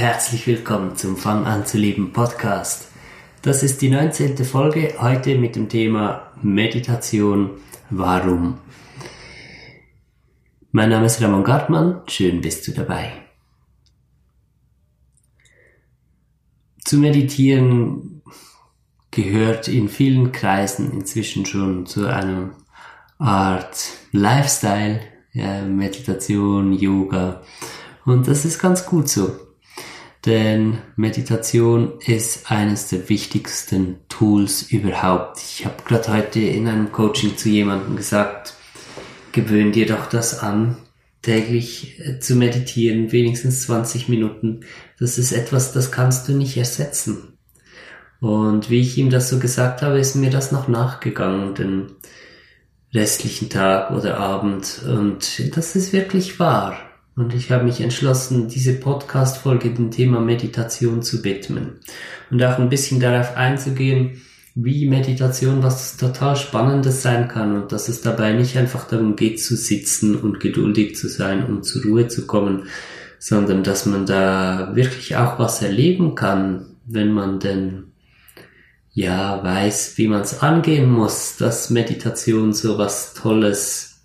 Herzlich willkommen zum Fang an zu leben Podcast. Das ist die 19. Folge heute mit dem Thema Meditation. Warum? Mein Name ist Ramon Gartmann. Schön bist du dabei. Zu meditieren gehört in vielen Kreisen inzwischen schon zu einer Art Lifestyle, ja, Meditation, Yoga. Und das ist ganz gut so. Denn Meditation ist eines der wichtigsten Tools überhaupt. Ich habe gerade heute in einem Coaching zu jemandem gesagt, gewöhn dir doch das an, täglich äh, zu meditieren, wenigstens 20 Minuten. Das ist etwas, das kannst du nicht ersetzen. Und wie ich ihm das so gesagt habe, ist mir das noch nachgegangen, den restlichen Tag oder Abend. Und das ist wirklich wahr. Und ich habe mich entschlossen, diese Podcast-Folge dem Thema Meditation zu widmen. Und auch ein bisschen darauf einzugehen, wie Meditation was total Spannendes sein kann und dass es dabei nicht einfach darum geht zu sitzen und geduldig zu sein und zur Ruhe zu kommen, sondern dass man da wirklich auch was erleben kann, wenn man denn ja weiß, wie man es angehen muss, dass Meditation so was Tolles,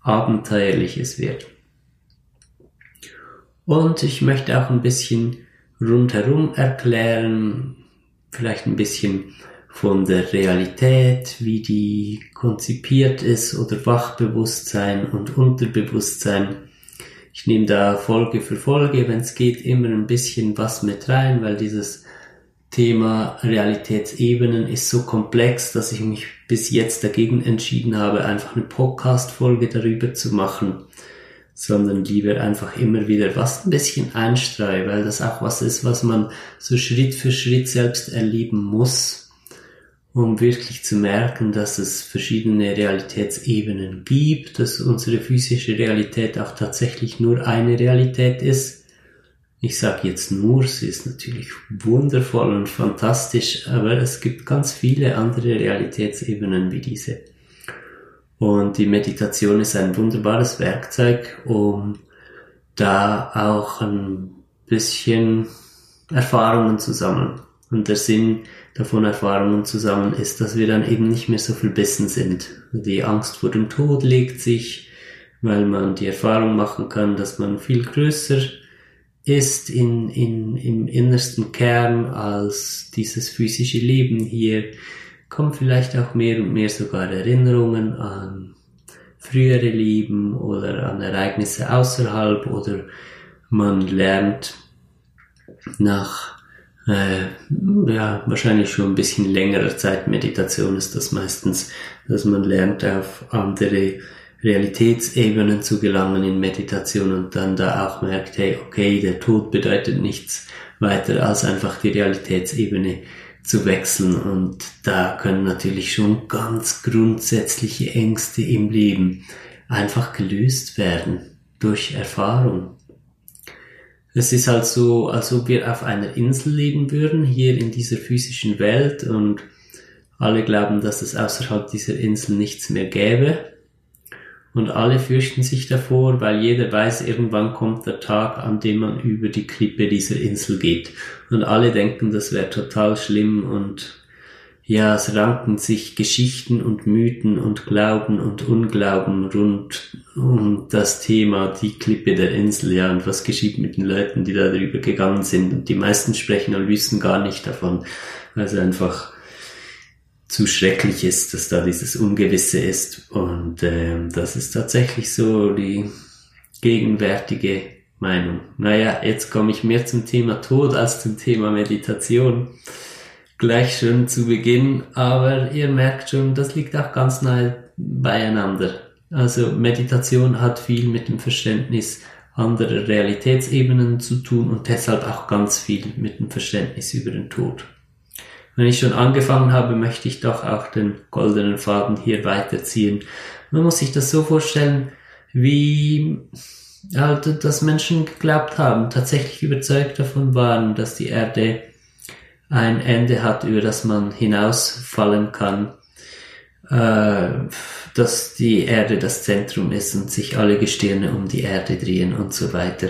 Abenteuerliches wird. Und ich möchte auch ein bisschen rundherum erklären, vielleicht ein bisschen von der Realität, wie die konzipiert ist oder Wachbewusstsein und Unterbewusstsein. Ich nehme da Folge für Folge, wenn es geht, immer ein bisschen was mit rein, weil dieses Thema Realitätsebenen ist so komplex, dass ich mich bis jetzt dagegen entschieden habe, einfach eine Podcast-Folge darüber zu machen sondern lieber einfach immer wieder was ein bisschen einstreue, weil das auch was ist, was man so Schritt für Schritt selbst erleben muss, um wirklich zu merken, dass es verschiedene Realitätsebenen gibt, dass unsere physische Realität auch tatsächlich nur eine Realität ist. Ich sage jetzt nur, sie ist natürlich wundervoll und fantastisch, aber es gibt ganz viele andere Realitätsebenen wie diese. Und die Meditation ist ein wunderbares Werkzeug, um da auch ein bisschen Erfahrungen zu sammeln. Und der Sinn davon Erfahrungen zu sammeln ist, dass wir dann eben nicht mehr so verbissen sind. Die Angst vor dem Tod legt sich, weil man die Erfahrung machen kann, dass man viel größer ist in, in, im innersten Kern als dieses physische Leben hier kommen vielleicht auch mehr und mehr sogar Erinnerungen an frühere Leben oder an Ereignisse außerhalb oder man lernt nach äh, ja, wahrscheinlich schon ein bisschen längerer Zeit Meditation ist das meistens, dass man lernt auf andere Realitätsebenen zu gelangen in Meditation und dann da auch merkt, hey, okay, der Tod bedeutet nichts weiter als einfach die Realitätsebene zu wechseln. Und da können natürlich schon ganz grundsätzliche Ängste im Leben einfach gelöst werden durch Erfahrung. Es ist halt so, als ob wir auf einer Insel leben würden, hier in dieser physischen Welt und alle glauben, dass es außerhalb dieser Insel nichts mehr gäbe und alle fürchten sich davor, weil jeder weiß, irgendwann kommt der Tag, an dem man über die Klippe dieser Insel geht. Und alle denken, das wäre total schlimm und ja, es ranken sich Geschichten und Mythen und Glauben und Unglauben rund um das Thema die Klippe der Insel, ja, und was geschieht mit den Leuten, die da drüber gegangen sind. Und die meisten sprechen und wissen gar nicht davon, weil sie einfach zu schrecklich ist, dass da dieses Ungewisse ist. Und äh, das ist tatsächlich so die gegenwärtige Meinung. Naja, jetzt komme ich mehr zum Thema Tod als zum Thema Meditation. Gleich schon zu Beginn, aber ihr merkt schon, das liegt auch ganz nahe beieinander. Also Meditation hat viel mit dem Verständnis anderer Realitätsebenen zu tun und deshalb auch ganz viel mit dem Verständnis über den Tod wenn ich schon angefangen habe, möchte ich doch auch den goldenen Faden hier weiterziehen. Man muss sich das so vorstellen, wie halt, dass Menschen geglaubt haben, tatsächlich überzeugt davon waren, dass die Erde ein Ende hat, über das man hinausfallen kann, äh, dass die Erde das Zentrum ist und sich alle Gestirne um die Erde drehen und so weiter.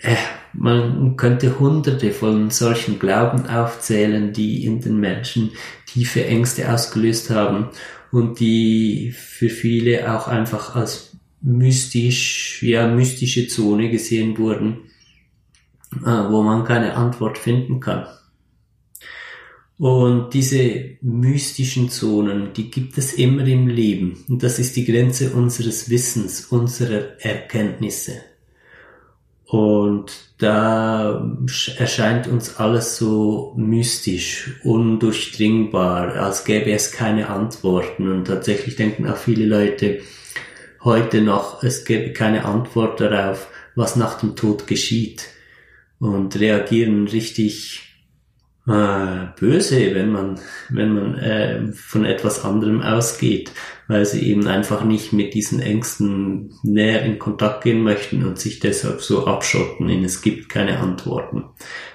äh, man könnte hunderte von solchen Glauben aufzählen, die in den Menschen tiefe Ängste ausgelöst haben und die für viele auch einfach als mystisch, ja, mystische Zone gesehen wurden, äh, wo man keine Antwort finden kann. Und diese mystischen Zonen, die gibt es immer im Leben. Und das ist die Grenze unseres Wissens, unserer Erkenntnisse. Und da erscheint uns alles so mystisch, undurchdringbar, als gäbe es keine Antworten. Und tatsächlich denken auch viele Leute heute noch, es gäbe keine Antwort darauf, was nach dem Tod geschieht. Und reagieren richtig äh, böse, wenn man, wenn man äh, von etwas anderem ausgeht, weil sie eben einfach nicht mit diesen Ängsten näher in Kontakt gehen möchten und sich deshalb so abschotten in es gibt keine Antworten.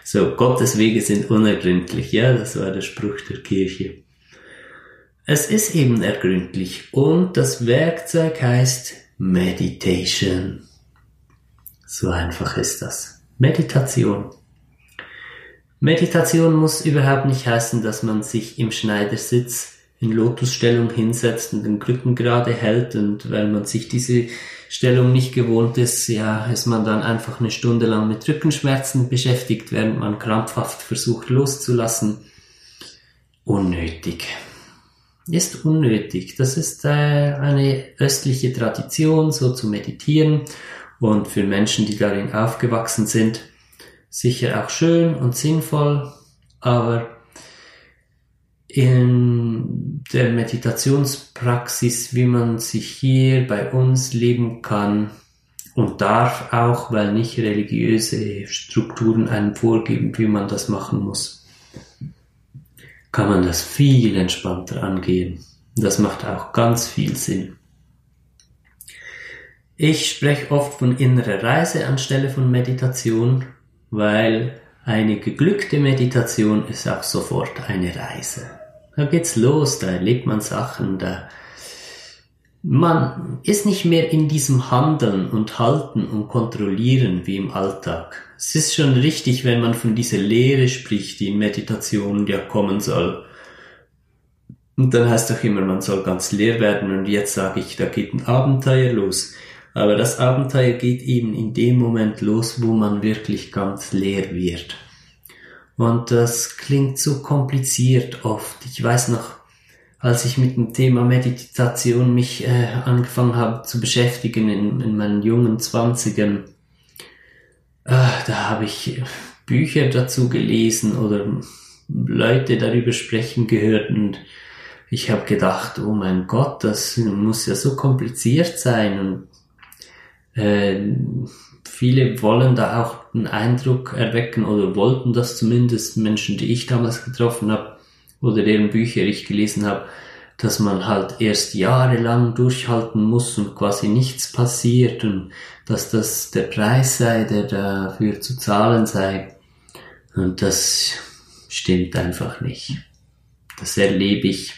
So, Gottes Wege sind unergründlich, ja, das war der Spruch der Kirche. Es ist eben ergründlich und das Werkzeug heißt Meditation. So einfach ist das. Meditation. Meditation muss überhaupt nicht heißen, dass man sich im Schneidersitz in Lotusstellung hinsetzt und den Rücken gerade hält und weil man sich diese Stellung nicht gewohnt ist, ja, ist man dann einfach eine Stunde lang mit Rückenschmerzen beschäftigt, während man krampfhaft versucht loszulassen. Unnötig. Ist unnötig. Das ist äh, eine östliche Tradition, so zu meditieren. Und für Menschen, die darin aufgewachsen sind, sicher auch schön und sinnvoll, aber in der Meditationspraxis, wie man sich hier bei uns leben kann und darf auch, weil nicht religiöse Strukturen einem vorgeben, wie man das machen muss, kann man das viel entspannter angehen. Das macht auch ganz viel Sinn. Ich spreche oft von innerer Reise anstelle von Meditation, weil eine geglückte Meditation ist auch sofort eine Reise. Da geht's los, da erlebt man Sachen, da man ist nicht mehr in diesem Handeln und Halten und Kontrollieren wie im Alltag. Es ist schon richtig, wenn man von dieser Lehre spricht, die in Meditation ja kommen soll. Und dann heißt doch immer, man soll ganz leer werden und jetzt sage ich, da geht ein Abenteuer los. Aber das Abenteuer geht eben in dem Moment los, wo man wirklich ganz leer wird. Und das klingt so kompliziert oft. Ich weiß noch, als ich mit dem Thema Meditation mich äh, angefangen habe zu beschäftigen in, in meinen jungen Zwanzigern, äh, da habe ich Bücher dazu gelesen oder Leute darüber sprechen gehört und ich habe gedacht, oh mein Gott, das muss ja so kompliziert sein und äh, viele wollen da auch einen Eindruck erwecken oder wollten das zumindest. Menschen, die ich damals getroffen habe oder deren Bücher ich gelesen habe, dass man halt erst jahrelang durchhalten muss und quasi nichts passiert und dass das der Preis sei, der dafür zu zahlen sei. Und das stimmt einfach nicht. Das erlebe ich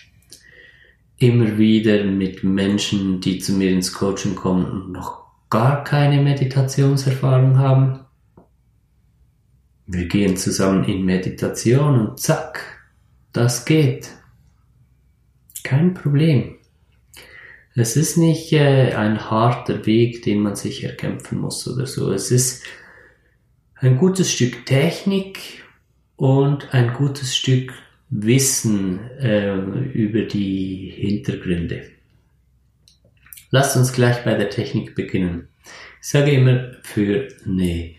immer wieder mit Menschen, die zu mir ins Coaching kommen und noch gar keine Meditationserfahrung haben. Wir gehen zusammen in Meditation und zack, das geht. Kein Problem. Es ist nicht äh, ein harter Weg, den man sich erkämpfen muss oder so. Es ist ein gutes Stück Technik und ein gutes Stück Wissen äh, über die Hintergründe. Lasst uns gleich bei der Technik beginnen. Ich sage immer, für eine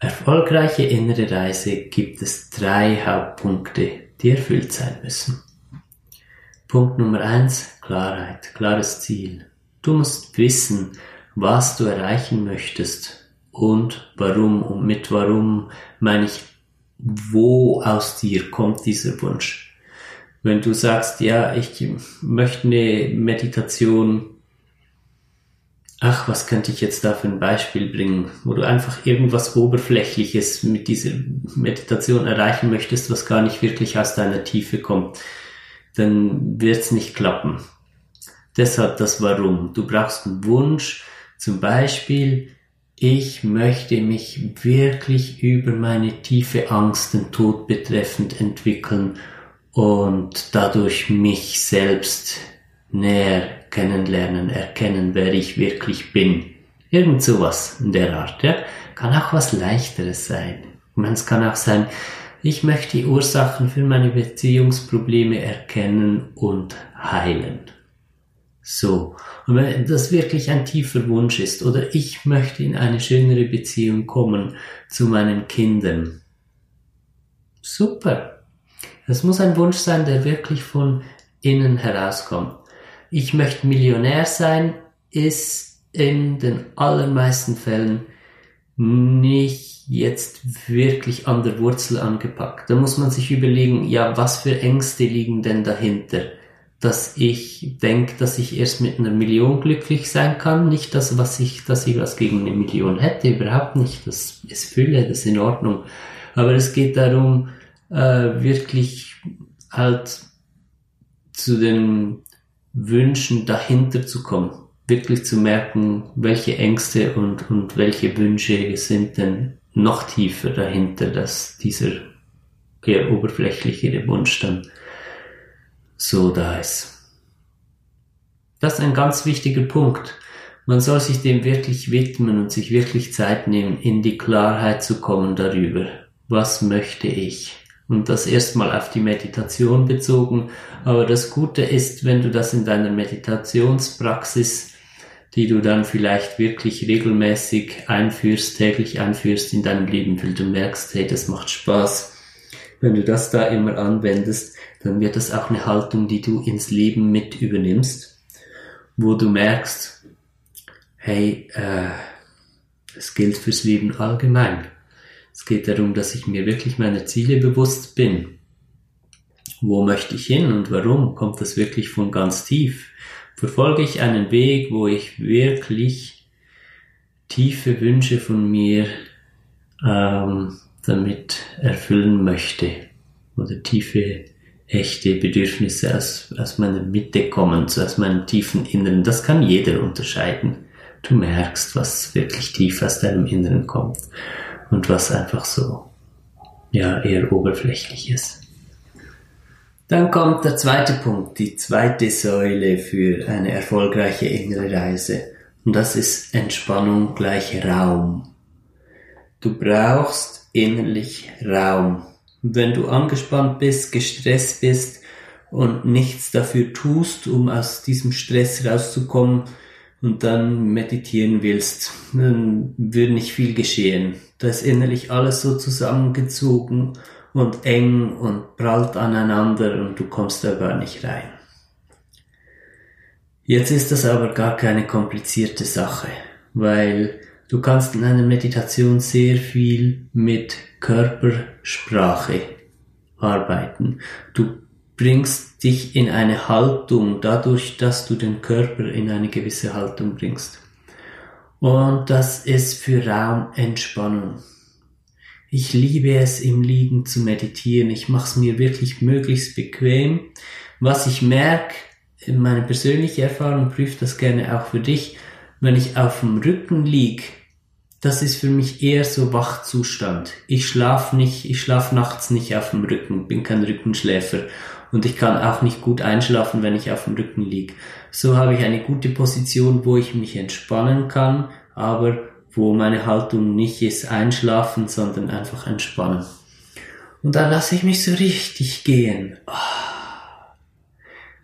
erfolgreiche innere Reise gibt es drei Hauptpunkte, die erfüllt sein müssen. Punkt Nummer eins: Klarheit, klares Ziel. Du musst wissen, was du erreichen möchtest und warum. Und mit warum meine ich, wo aus dir kommt dieser Wunsch. Wenn du sagst, ja, ich möchte eine Meditation ach, was könnte ich jetzt da für ein Beispiel bringen, wo du einfach irgendwas Oberflächliches mit dieser Meditation erreichen möchtest, was gar nicht wirklich aus deiner Tiefe kommt, dann wird's nicht klappen. Deshalb das Warum. Du brauchst einen Wunsch, zum Beispiel, ich möchte mich wirklich über meine tiefe Angst, den Tod betreffend entwickeln und dadurch mich selbst näher kennenlernen, erkennen, wer ich wirklich bin. Irgend sowas in der Art, ja. Kann auch was leichteres sein. Ich meine, es kann auch sein, ich möchte die Ursachen für meine Beziehungsprobleme erkennen und heilen. So. Und wenn das wirklich ein tiefer Wunsch ist, oder ich möchte in eine schönere Beziehung kommen zu meinen Kindern. Super. Das muss ein Wunsch sein, der wirklich von innen herauskommt. Ich möchte Millionär sein, ist in den allermeisten Fällen nicht jetzt wirklich an der Wurzel angepackt. Da muss man sich überlegen, ja, was für Ängste liegen denn dahinter? Dass ich denke, dass ich erst mit einer Million glücklich sein kann, nicht das, was ich, dass ich was gegen eine Million hätte, überhaupt nicht. Das ist Fülle, das ist in Ordnung. Aber es geht darum, äh, wirklich halt zu den Wünschen dahinter zu kommen wirklich zu merken, welche Ängste und, und welche Wünsche sind denn noch tiefer dahinter, dass dieser eher oberflächliche Wunsch dann so da ist. Das ist ein ganz wichtiger Punkt. Man soll sich dem wirklich widmen und sich wirklich Zeit nehmen, in die Klarheit zu kommen darüber. Was möchte ich? Und das erstmal auf die Meditation bezogen. Aber das Gute ist, wenn du das in deiner Meditationspraxis die du dann vielleicht wirklich regelmäßig einführst, täglich einführst in deinem Leben, weil du merkst, hey, das macht Spaß. Wenn du das da immer anwendest, dann wird das auch eine Haltung, die du ins Leben mit übernimmst, wo du merkst, hey, äh, es gilt fürs Leben allgemein. Es geht darum, dass ich mir wirklich meine Ziele bewusst bin. Wo möchte ich hin und warum? Kommt das wirklich von ganz tief? verfolge ich einen Weg, wo ich wirklich tiefe Wünsche von mir ähm, damit erfüllen möchte oder tiefe echte Bedürfnisse aus, aus meiner Mitte kommen, so aus meinem tiefen Inneren. Das kann jeder unterscheiden. Du merkst, was wirklich tief aus deinem Inneren kommt und was einfach so, ja, eher oberflächlich ist. Dann kommt der zweite Punkt, die zweite Säule für eine erfolgreiche innere Reise. Und das ist Entspannung gleich Raum. Du brauchst innerlich Raum. Und wenn du angespannt bist, gestresst bist und nichts dafür tust, um aus diesem Stress rauszukommen und dann meditieren willst, dann wird nicht viel geschehen. Da ist innerlich alles so zusammengezogen und eng und prallt aneinander und du kommst da gar nicht rein. Jetzt ist das aber gar keine komplizierte Sache, weil du kannst in einer Meditation sehr viel mit Körpersprache arbeiten. Du bringst dich in eine Haltung dadurch, dass du den Körper in eine gewisse Haltung bringst. Und das ist für Raumentspannung. Ich liebe es, im Liegen zu meditieren. Ich mache es mir wirklich möglichst bequem. Was ich merke, meine persönliche Erfahrung prüft das gerne auch für dich, wenn ich auf dem Rücken lieg, das ist für mich eher so Wachzustand. Ich schlafe nicht, ich schlafe nachts nicht auf dem Rücken, bin kein Rückenschläfer und ich kann auch nicht gut einschlafen, wenn ich auf dem Rücken lieg. So habe ich eine gute Position, wo ich mich entspannen kann, aber wo meine Haltung nicht ist einschlafen, sondern einfach entspannen. Und dann lasse ich mich so richtig gehen. Oh.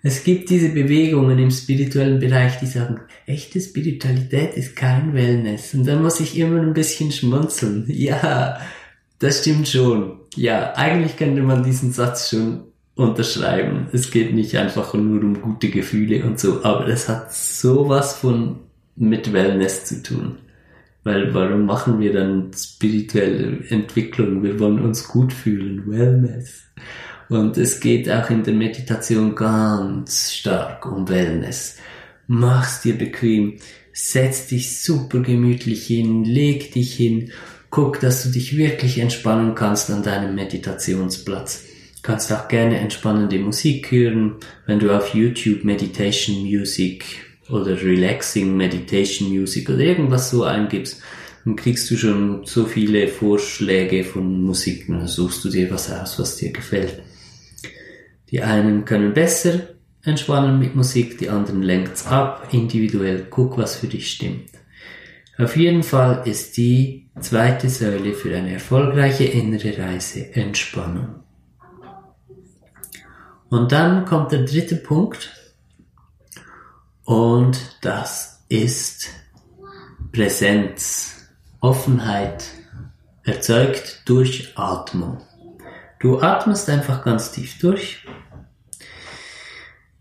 Es gibt diese Bewegungen im spirituellen Bereich, die sagen, echte Spiritualität ist kein Wellness. Und dann muss ich immer ein bisschen schmunzeln. Ja, das stimmt schon. Ja, eigentlich könnte man diesen Satz schon unterschreiben. Es geht nicht einfach nur um gute Gefühle und so, aber es hat sowas von mit Wellness zu tun. Weil warum machen wir dann spirituelle Entwicklung? Wir wollen uns gut fühlen, Wellness. Und es geht auch in der Meditation ganz stark um Wellness. Mach's dir bequem, setz dich super gemütlich hin, leg dich hin, guck, dass du dich wirklich entspannen kannst an deinem Meditationsplatz. Du kannst auch gerne entspannende Musik hören, wenn du auf YouTube Meditation Music oder Relaxing Meditation Music oder irgendwas so eingibst, dann kriegst du schon so viele Vorschläge von Musik, dann suchst du dir was aus, was dir gefällt. Die einen können besser entspannen mit Musik, die anderen lenkt's ab, individuell, guck, was für dich stimmt. Auf jeden Fall ist die zweite Säule für eine erfolgreiche innere Reise Entspannung. Und dann kommt der dritte Punkt und das ist Präsenz. Offenheit erzeugt durch Atmung. Du atmest einfach ganz tief durch.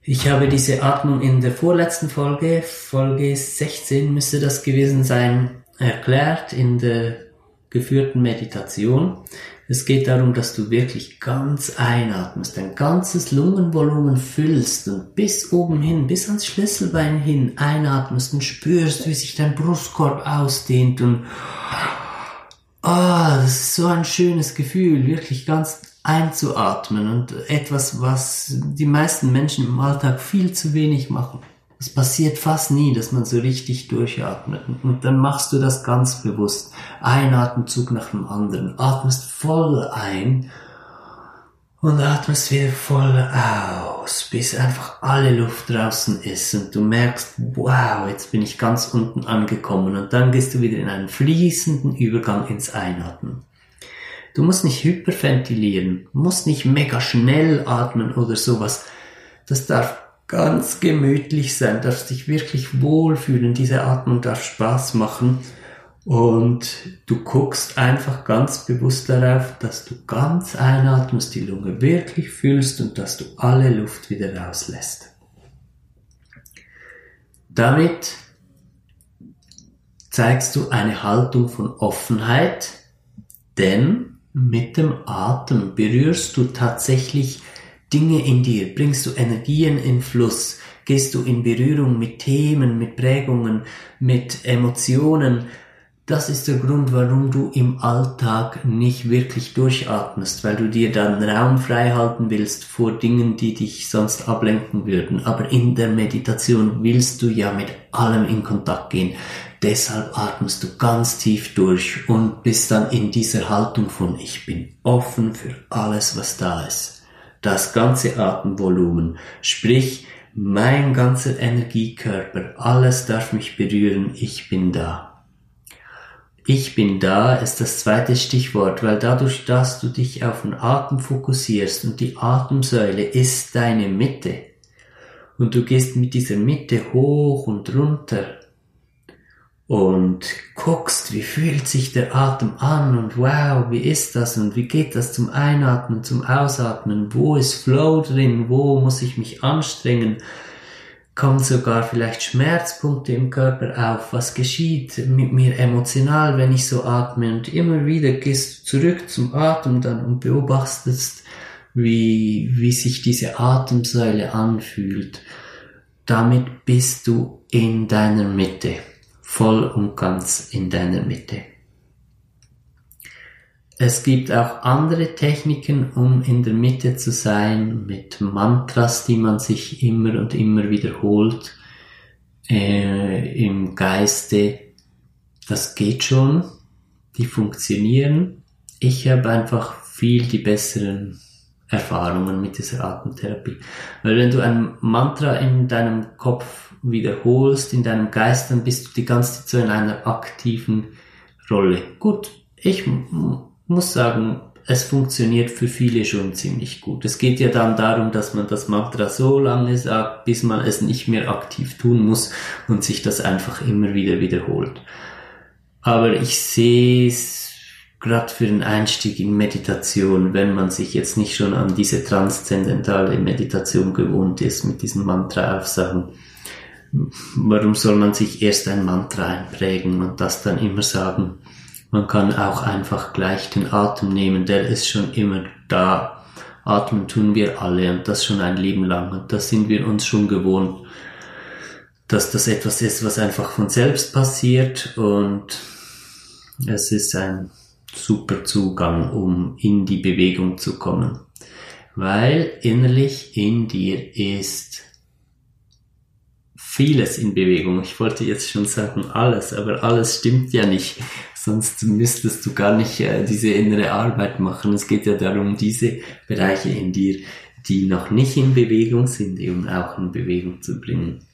Ich habe diese Atmung in der vorletzten Folge, Folge 16 müsste das gewesen sein, erklärt in der geführten Meditation. Es geht darum, dass du wirklich ganz einatmest, dein ganzes Lungenvolumen füllst und bis oben hin, bis ans Schlüsselbein hin einatmest und spürst, wie sich dein Brustkorb ausdehnt und ah, das ist so ein schönes Gefühl, wirklich ganz einzuatmen und etwas, was die meisten Menschen im Alltag viel zu wenig machen. Es passiert fast nie, dass man so richtig durchatmet. Und dann machst du das ganz bewusst. Ein Atemzug nach dem anderen. Atmest voll ein und atmest wieder voll aus, bis einfach alle Luft draußen ist und du merkst, wow, jetzt bin ich ganz unten angekommen und dann gehst du wieder in einen fließenden Übergang ins Einatmen. Du musst nicht hyperventilieren, musst nicht mega schnell atmen oder sowas. Das darf ganz gemütlich sein, darfst dich wirklich wohlfühlen, diese Atmung darf Spaß machen und du guckst einfach ganz bewusst darauf, dass du ganz einatmest, die Lunge wirklich fühlst und dass du alle Luft wieder rauslässt. Damit zeigst du eine Haltung von Offenheit, denn mit dem Atem berührst du tatsächlich Dinge in dir, bringst du Energien in Fluss, gehst du in Berührung mit Themen, mit Prägungen, mit Emotionen. Das ist der Grund, warum du im Alltag nicht wirklich durchatmest, weil du dir dann Raum frei halten willst vor Dingen, die dich sonst ablenken würden. Aber in der Meditation willst du ja mit allem in Kontakt gehen. Deshalb atmest du ganz tief durch und bist dann in dieser Haltung von ich bin offen für alles, was da ist das ganze Atemvolumen, sprich mein ganzer Energiekörper, alles darf mich berühren, ich bin da. Ich bin da ist das zweite Stichwort, weil dadurch, dass du dich auf den Atem fokussierst und die Atemsäule ist deine Mitte und du gehst mit dieser Mitte hoch und runter, und guckst, wie fühlt sich der Atem an und wow, wie ist das und wie geht das zum Einatmen, zum Ausatmen, wo ist Flow drin, wo muss ich mich anstrengen, kommen sogar vielleicht Schmerzpunkte im Körper auf, was geschieht mit mir emotional, wenn ich so atme? Und immer wieder gehst du zurück zum Atem dann und beobachtest, wie, wie sich diese Atemsäule anfühlt. Damit bist du in deiner Mitte voll und ganz in deiner Mitte. Es gibt auch andere Techniken, um in der Mitte zu sein, mit Mantras, die man sich immer und immer wiederholt äh, im Geiste. Das geht schon, die funktionieren. Ich habe einfach viel die besseren Erfahrungen mit dieser Atemtherapie. Weil wenn du ein Mantra in deinem Kopf wiederholst, in deinem Geist, dann bist du die ganze Zeit so in einer aktiven Rolle. Gut, ich muss sagen, es funktioniert für viele schon ziemlich gut. Es geht ja dann darum, dass man das Mantra so lange sagt, bis man es nicht mehr aktiv tun muss und sich das einfach immer wieder wiederholt. Aber ich sehe es gerade für den Einstieg in Meditation, wenn man sich jetzt nicht schon an diese transzendentale Meditation gewohnt ist mit diesem Mantra-Aufsagen, warum soll man sich erst ein Mantra einprägen und das dann immer sagen? Man kann auch einfach gleich den Atem nehmen, der ist schon immer da. Atmen tun wir alle und das schon ein Leben lang und das sind wir uns schon gewohnt, dass das etwas ist, was einfach von selbst passiert und es ist ein super Zugang, um in die Bewegung zu kommen. Weil innerlich in dir ist vieles in Bewegung. Ich wollte jetzt schon sagen alles, aber alles stimmt ja nicht. Sonst müsstest du gar nicht äh, diese innere Arbeit machen. Es geht ja darum, diese Bereiche in dir, die noch nicht in Bewegung sind, eben auch in Bewegung zu bringen.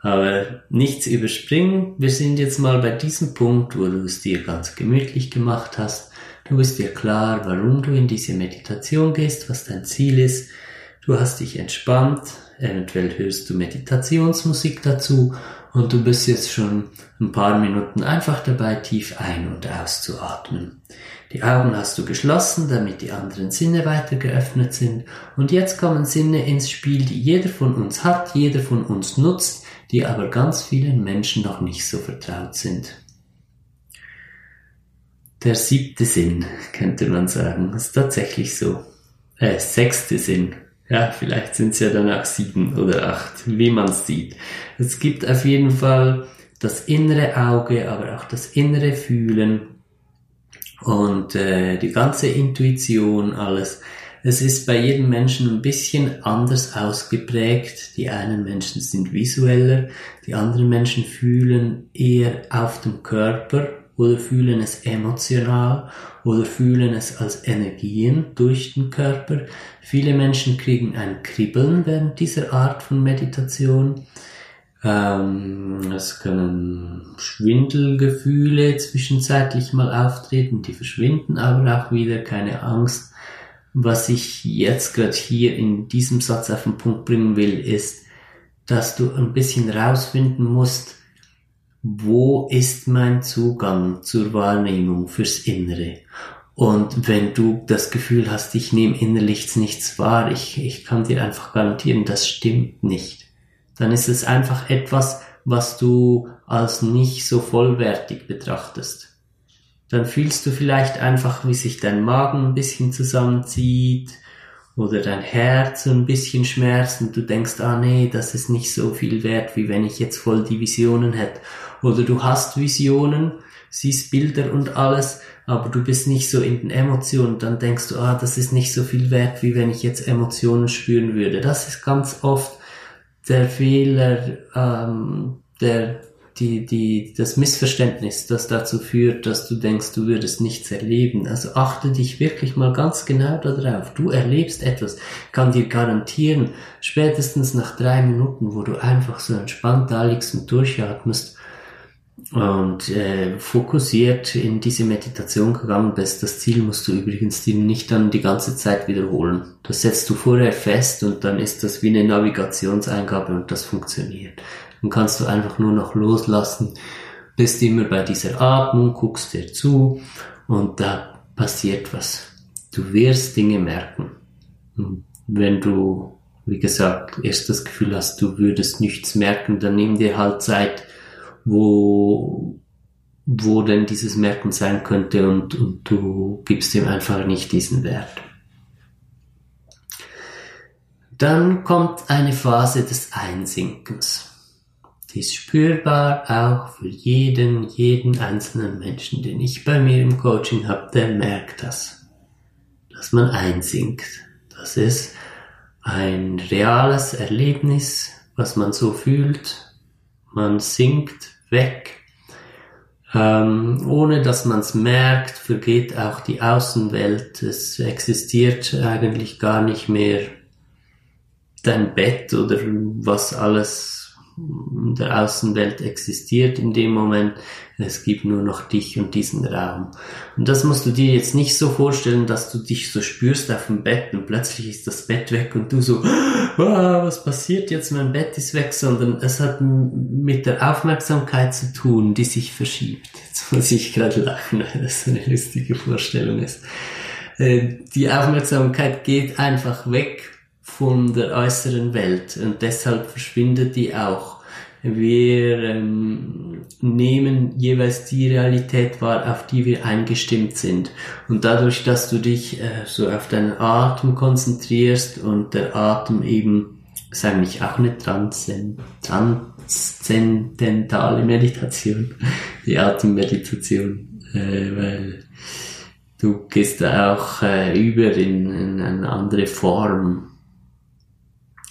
Aber nichts überspringen. Wir sind jetzt mal bei diesem Punkt, wo du es dir ganz gemütlich gemacht hast. Du bist dir klar, warum du in diese Meditation gehst, was dein Ziel ist. Du hast dich entspannt. Eventuell hörst du Meditationsmusik dazu und du bist jetzt schon ein paar Minuten einfach dabei, tief ein- und auszuatmen. Die Augen hast du geschlossen, damit die anderen Sinne weiter geöffnet sind. Und jetzt kommen Sinne ins Spiel, die jeder von uns hat, jeder von uns nutzt, die aber ganz vielen Menschen noch nicht so vertraut sind. Der siebte Sinn, könnte man sagen, ist tatsächlich so. Äh, sechste Sinn. Ja, vielleicht sind es ja dann auch sieben oder acht, wie man sieht. Es gibt auf jeden Fall das innere Auge, aber auch das innere Fühlen und äh, die ganze Intuition, alles. Es ist bei jedem Menschen ein bisschen anders ausgeprägt. Die einen Menschen sind visueller, die anderen Menschen fühlen eher auf dem Körper oder fühlen es emotional oder fühlen es als Energien durch den Körper. Viele Menschen kriegen ein Kribbeln während dieser Art von Meditation. Ähm, es können Schwindelgefühle zwischenzeitlich mal auftreten, die verschwinden aber auch wieder, keine Angst. Was ich jetzt gerade hier in diesem Satz auf den Punkt bringen will, ist, dass du ein bisschen rausfinden musst, wo ist mein Zugang zur Wahrnehmung fürs Innere? Und wenn du das Gefühl hast, ich nehme innerlich nichts wahr, ich, ich kann dir einfach garantieren, das stimmt nicht. Dann ist es einfach etwas, was du als nicht so vollwertig betrachtest dann fühlst du vielleicht einfach, wie sich dein Magen ein bisschen zusammenzieht oder dein Herz so ein bisschen schmerzt und du denkst, ah nee, das ist nicht so viel wert, wie wenn ich jetzt voll die Visionen hätte. Oder du hast Visionen, siehst Bilder und alles, aber du bist nicht so in den Emotionen, dann denkst du, ah, das ist nicht so viel wert, wie wenn ich jetzt Emotionen spüren würde. Das ist ganz oft der Fehler, ähm, der die, die, das Missverständnis, das dazu führt, dass du denkst, du würdest nichts erleben. Also achte dich wirklich mal ganz genau darauf. Du erlebst etwas, kann dir garantieren, spätestens nach drei Minuten, wo du einfach so entspannt da liegst und durchatmest und äh, fokussiert in diese Meditation gegangen bist. Das Ziel musst du übrigens dir nicht dann die ganze Zeit wiederholen. Das setzt du vorher fest und dann ist das wie eine Navigationseingabe und das funktioniert. Dann kannst du einfach nur noch loslassen, bist immer bei dieser Atmung, guckst dir zu und da passiert was. Du wirst Dinge merken. Wenn du, wie gesagt, erst das Gefühl hast, du würdest nichts merken, dann nimm dir halt Zeit, wo, wo denn dieses Merken sein könnte und, und du gibst ihm einfach nicht diesen Wert. Dann kommt eine Phase des Einsinkens ist spürbar auch für jeden, jeden einzelnen Menschen, den ich bei mir im Coaching habe, der merkt das, dass man einsinkt. Das ist ein reales Erlebnis, was man so fühlt. Man sinkt weg. Ähm, ohne dass man es merkt, vergeht auch die Außenwelt. Es existiert eigentlich gar nicht mehr dein Bett oder was alles der Außenwelt existiert in dem Moment. Es gibt nur noch dich und diesen Raum. Und das musst du dir jetzt nicht so vorstellen, dass du dich so spürst auf dem Bett und plötzlich ist das Bett weg und du so, wow, was passiert jetzt, mein Bett ist weg, sondern es hat mit der Aufmerksamkeit zu tun, die sich verschiebt. Jetzt muss ich gerade lachen, weil das so eine lustige Vorstellung ist. Äh, die Aufmerksamkeit geht einfach weg von der äußeren Welt und deshalb verschwindet die auch. Wir ähm, nehmen jeweils die Realität wahr, auf die wir eingestimmt sind. Und dadurch, dass du dich äh, so auf deinen Atem konzentrierst und der Atem eben, ist eigentlich auch eine Transzend transzendentale Meditation, die Atemmeditation, äh, weil du gehst auch äh, über in, in eine andere Form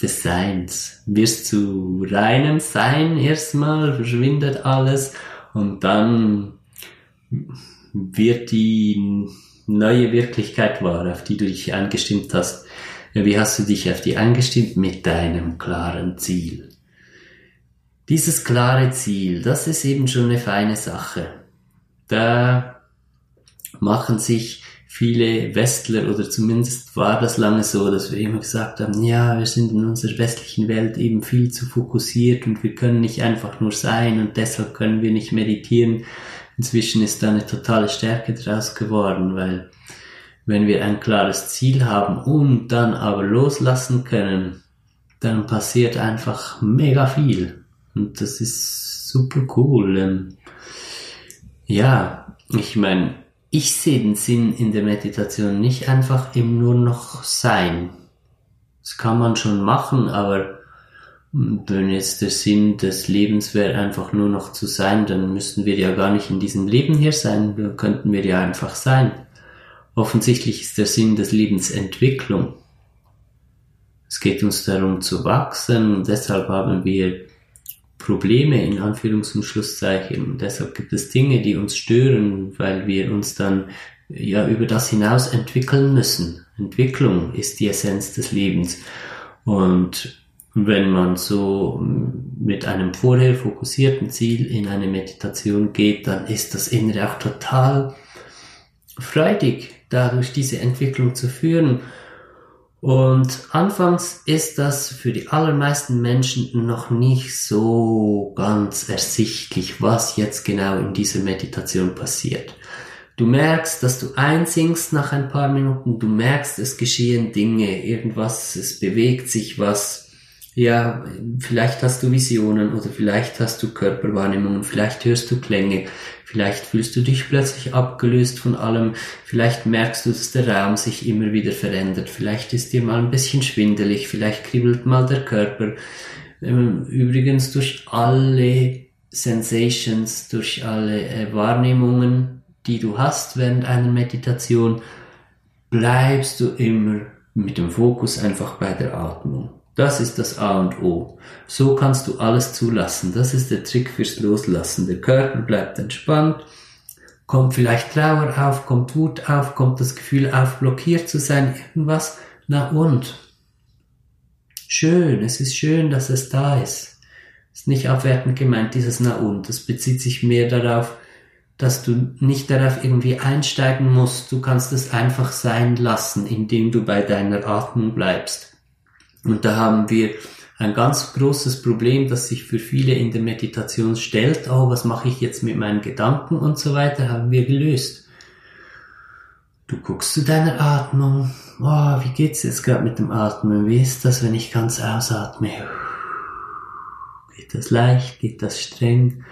des Seins. Wirst zu reinem Sein erstmal, verschwindet alles und dann wird die neue Wirklichkeit wahr, auf die du dich eingestimmt hast. Wie hast du dich auf die eingestimmt? Mit deinem klaren Ziel. Dieses klare Ziel, das ist eben schon eine feine Sache. Da machen sich viele Westler oder zumindest war das lange so, dass wir immer gesagt haben, ja, wir sind in unserer westlichen Welt eben viel zu fokussiert und wir können nicht einfach nur sein und deshalb können wir nicht meditieren. Inzwischen ist da eine totale Stärke draus geworden, weil wenn wir ein klares Ziel haben und dann aber loslassen können, dann passiert einfach mega viel. Und das ist super cool. Ähm, ja, ich meine, ich sehe den Sinn in der Meditation nicht einfach im nur noch Sein. Das kann man schon machen, aber wenn jetzt der Sinn des Lebens wäre, einfach nur noch zu sein, dann müssten wir ja gar nicht in diesem Leben hier sein, dann könnten wir ja einfach sein. Offensichtlich ist der Sinn des Lebens Entwicklung. Es geht uns darum zu wachsen und deshalb haben wir Probleme in Anführungs- und Schlusszeichen. Und deshalb gibt es Dinge, die uns stören, weil wir uns dann ja über das hinaus entwickeln müssen. Entwicklung ist die Essenz des Lebens. Und wenn man so mit einem vorher fokussierten Ziel in eine Meditation geht, dann ist das Innere auch total freudig, dadurch diese Entwicklung zu führen. Und anfangs ist das für die allermeisten Menschen noch nicht so ganz ersichtlich, was jetzt genau in dieser Meditation passiert. Du merkst, dass du einsingst nach ein paar Minuten, du merkst, es geschehen Dinge, irgendwas, es bewegt sich was, ja, vielleicht hast du Visionen oder vielleicht hast du Körperwahrnehmungen, vielleicht hörst du Klänge, vielleicht fühlst du dich plötzlich abgelöst von allem, vielleicht merkst du, dass der Raum sich immer wieder verändert, vielleicht ist dir mal ein bisschen schwindelig, vielleicht kribbelt mal der Körper. Ähm, übrigens durch alle Sensations, durch alle äh, Wahrnehmungen, die du hast während einer Meditation, bleibst du immer mit dem Fokus einfach bei der Atmung. Das ist das A und O. So kannst du alles zulassen. Das ist der Trick fürs Loslassen. Der Körper bleibt entspannt, kommt vielleicht Trauer auf, kommt Wut auf, kommt das Gefühl auf, blockiert zu sein, irgendwas. Na und? Schön, es ist schön, dass es da ist. Ist nicht abwertend gemeint, dieses Na und. Das bezieht sich mehr darauf, dass du nicht darauf irgendwie einsteigen musst. Du kannst es einfach sein lassen, indem du bei deiner Atmung bleibst. Und da haben wir ein ganz großes Problem, das sich für viele in der Meditation stellt. Oh, was mache ich jetzt mit meinen Gedanken und so weiter, haben wir gelöst. Du guckst zu deiner Atmung. Oh, wie geht's jetzt gerade mit dem Atmen? Wie ist das, wenn ich ganz ausatme? Geht das leicht? Geht das streng?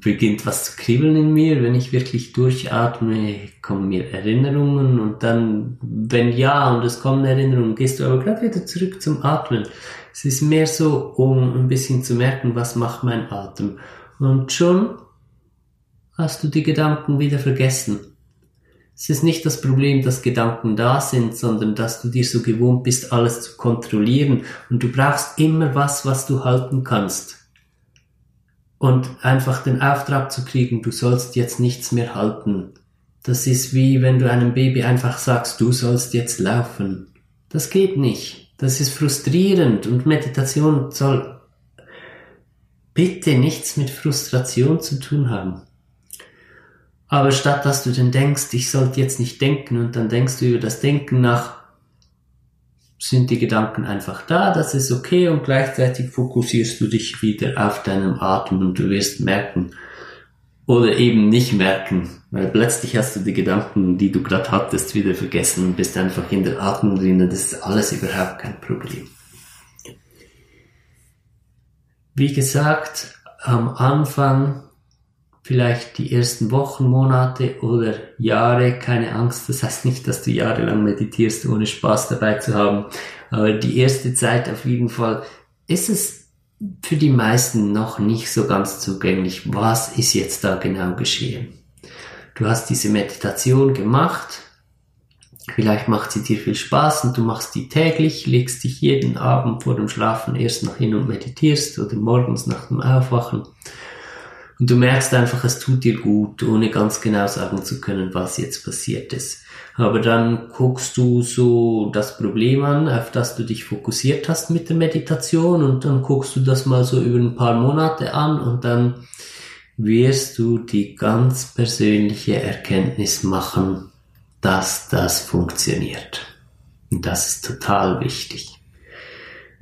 Beginnt was zu kribbeln in mir, wenn ich wirklich durchatme, kommen mir Erinnerungen und dann, wenn ja und es kommen Erinnerungen, gehst du aber gerade wieder zurück zum Atmen. Es ist mehr so, um ein bisschen zu merken, was macht mein Atem. Und schon hast du die Gedanken wieder vergessen. Es ist nicht das Problem, dass Gedanken da sind, sondern dass du dir so gewohnt bist, alles zu kontrollieren und du brauchst immer was, was du halten kannst und einfach den Auftrag zu kriegen, du sollst jetzt nichts mehr halten. Das ist wie wenn du einem Baby einfach sagst, du sollst jetzt laufen. Das geht nicht. Das ist frustrierend und Meditation soll bitte nichts mit Frustration zu tun haben. Aber statt dass du dann denkst, ich sollte jetzt nicht denken und dann denkst du über das Denken nach, sind die Gedanken einfach da, das ist okay und gleichzeitig fokussierst du dich wieder auf deinen Atem und du wirst merken oder eben nicht merken, weil plötzlich hast du die Gedanken, die du gerade hattest, wieder vergessen und bist einfach in der Atmung drin und das ist alles überhaupt kein Problem. Wie gesagt, am Anfang vielleicht die ersten Wochen, Monate oder Jahre, keine Angst, das heißt nicht, dass du jahrelang meditierst, ohne Spaß dabei zu haben, aber die erste Zeit auf jeden Fall. Ist es für die meisten noch nicht so ganz zugänglich, was ist jetzt da genau geschehen. Du hast diese Meditation gemacht, vielleicht macht sie dir viel Spaß und du machst die täglich, legst dich jeden Abend vor dem Schlafen erst noch hin und meditierst oder morgens nach dem Aufwachen Und du merkst einfach, es tut dir gut, ohne ganz genau sagen zu können, was jetzt passiert ist. Aber dann guckst du so das Problem an, auf das du dich fokussiert hast mit der Meditation und dann guckst du das mal so über ein paar Monate an und dann wirst du die ganz persönliche Erkenntnis machen, dass das funktioniert. Und das ist total wichtig.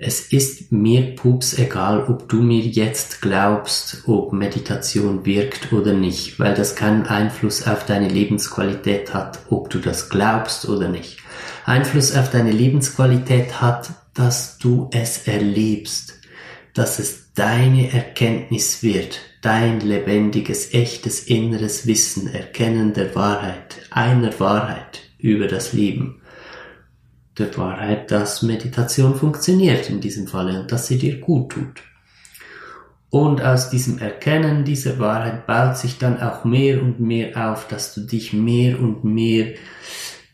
Es ist mir pups egal, ob du mir jetzt glaubst, ob Meditation wirkt oder nicht, weil das keinen Einfluss auf deine Lebensqualität hat, ob du das glaubst oder nicht. Einfluss auf deine Lebensqualität hat, dass du es erlebst, dass es deine Erkenntnis wird, dein lebendiges, echtes inneres Wissen, Erkennen der Wahrheit, einer Wahrheit über das Leben der Wahrheit, dass Meditation funktioniert in diesem Falle und dass sie dir gut tut. Und aus diesem Erkennen dieser Wahrheit baut sich dann auch mehr und mehr auf, dass du dich mehr und mehr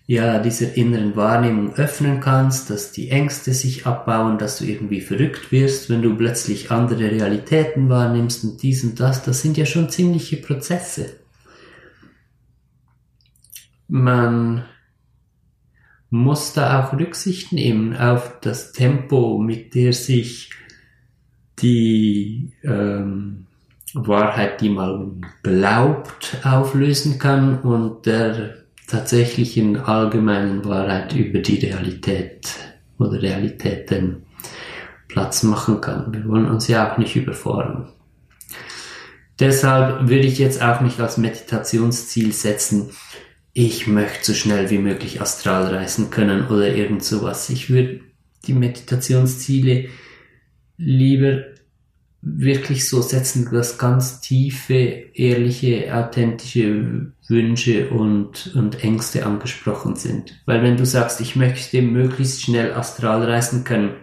ja, dieser inneren Wahrnehmung öffnen kannst, dass die Ängste sich abbauen, dass du irgendwie verrückt wirst, wenn du plötzlich andere Realitäten wahrnimmst und dies und das, das sind ja schon ziemliche Prozesse. Man muss da auch Rücksicht nehmen auf das Tempo, mit der sich die ähm, Wahrheit, die man glaubt, auflösen kann und der tatsächlichen allgemeinen Wahrheit über die Realität oder Realitäten Platz machen kann. Wir wollen uns ja auch nicht überfordern. Deshalb würde ich jetzt auch nicht als Meditationsziel setzen, ich möchte so schnell wie möglich astral reisen können oder irgend sowas. Ich würde die Meditationsziele lieber wirklich so setzen, dass ganz tiefe, ehrliche, authentische Wünsche und, und Ängste angesprochen sind. Weil wenn du sagst, ich möchte möglichst schnell astral reisen können,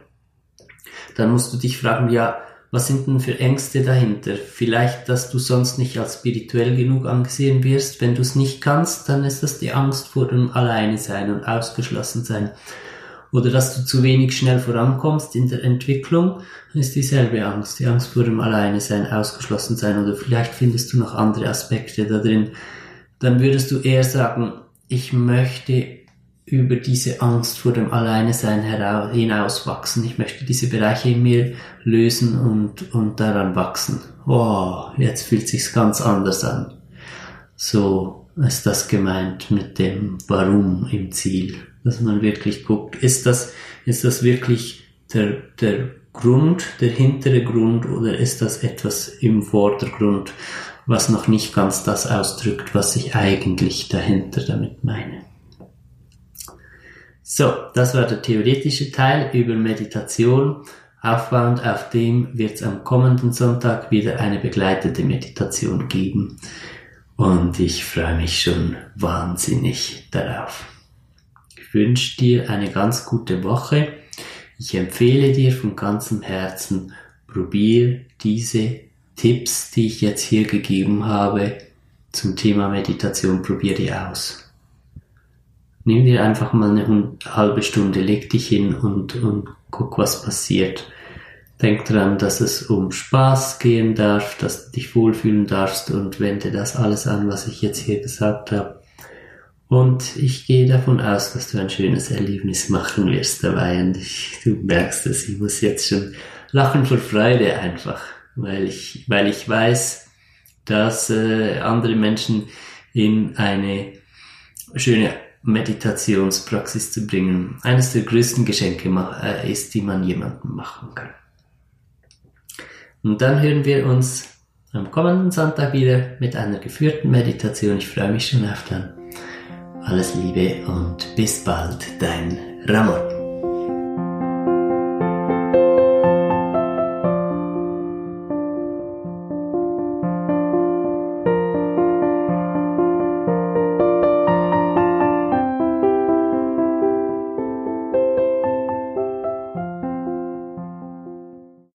dann musst du dich fragen, ja, was sind denn für Ängste dahinter? Vielleicht, dass du sonst nicht als spirituell genug angesehen wirst. Wenn du es nicht kannst, dann ist das die Angst vor dem Alleine sein und ausgeschlossen sein. Oder dass du zu wenig schnell vorankommst in der Entwicklung, ist dieselbe Angst. Die Angst vor dem Alleine sein, ausgeschlossen sein. Oder vielleicht findest du noch andere Aspekte da drin. Dann würdest du eher sagen, ich möchte über diese Angst vor dem Alleinesein hinauswachsen. Ich möchte diese Bereiche in mir lösen und, und daran wachsen. Oh, jetzt fühlt sich's ganz anders an. So ist das gemeint mit dem Warum im Ziel. Dass man wirklich guckt, ist das, ist das wirklich der, der Grund, der hintere Grund oder ist das etwas im Vordergrund, was noch nicht ganz das ausdrückt, was ich eigentlich dahinter damit meine. So, das war der theoretische Teil über Meditation. Aufbauend auf dem wird es am kommenden Sonntag wieder eine begleitete Meditation geben. Und ich freue mich schon wahnsinnig darauf. Ich wünsche dir eine ganz gute Woche. Ich empfehle dir von ganzem Herzen, probier diese Tipps, die ich jetzt hier gegeben habe, zum Thema Meditation, probier die aus. Nimm dir einfach mal eine halbe Stunde, leg dich hin und, und guck, was passiert. Denk dran, dass es um Spaß gehen darf, dass du dich wohlfühlen darfst und wende das alles an, was ich jetzt hier gesagt habe. Und ich gehe davon aus, dass du ein schönes Erlebnis machen wirst dabei. Und ich, du merkst es, ich muss jetzt schon lachen vor Freude einfach, weil ich, weil ich weiß, dass äh, andere Menschen in eine schöne Meditationspraxis zu bringen, eines der größten Geschenke äh, ist, die man jemandem machen kann. Und dann hören wir uns am kommenden Sonntag wieder mit einer geführten Meditation. Ich freue mich schon auf dann. Alles Liebe und bis bald, dein Ramon.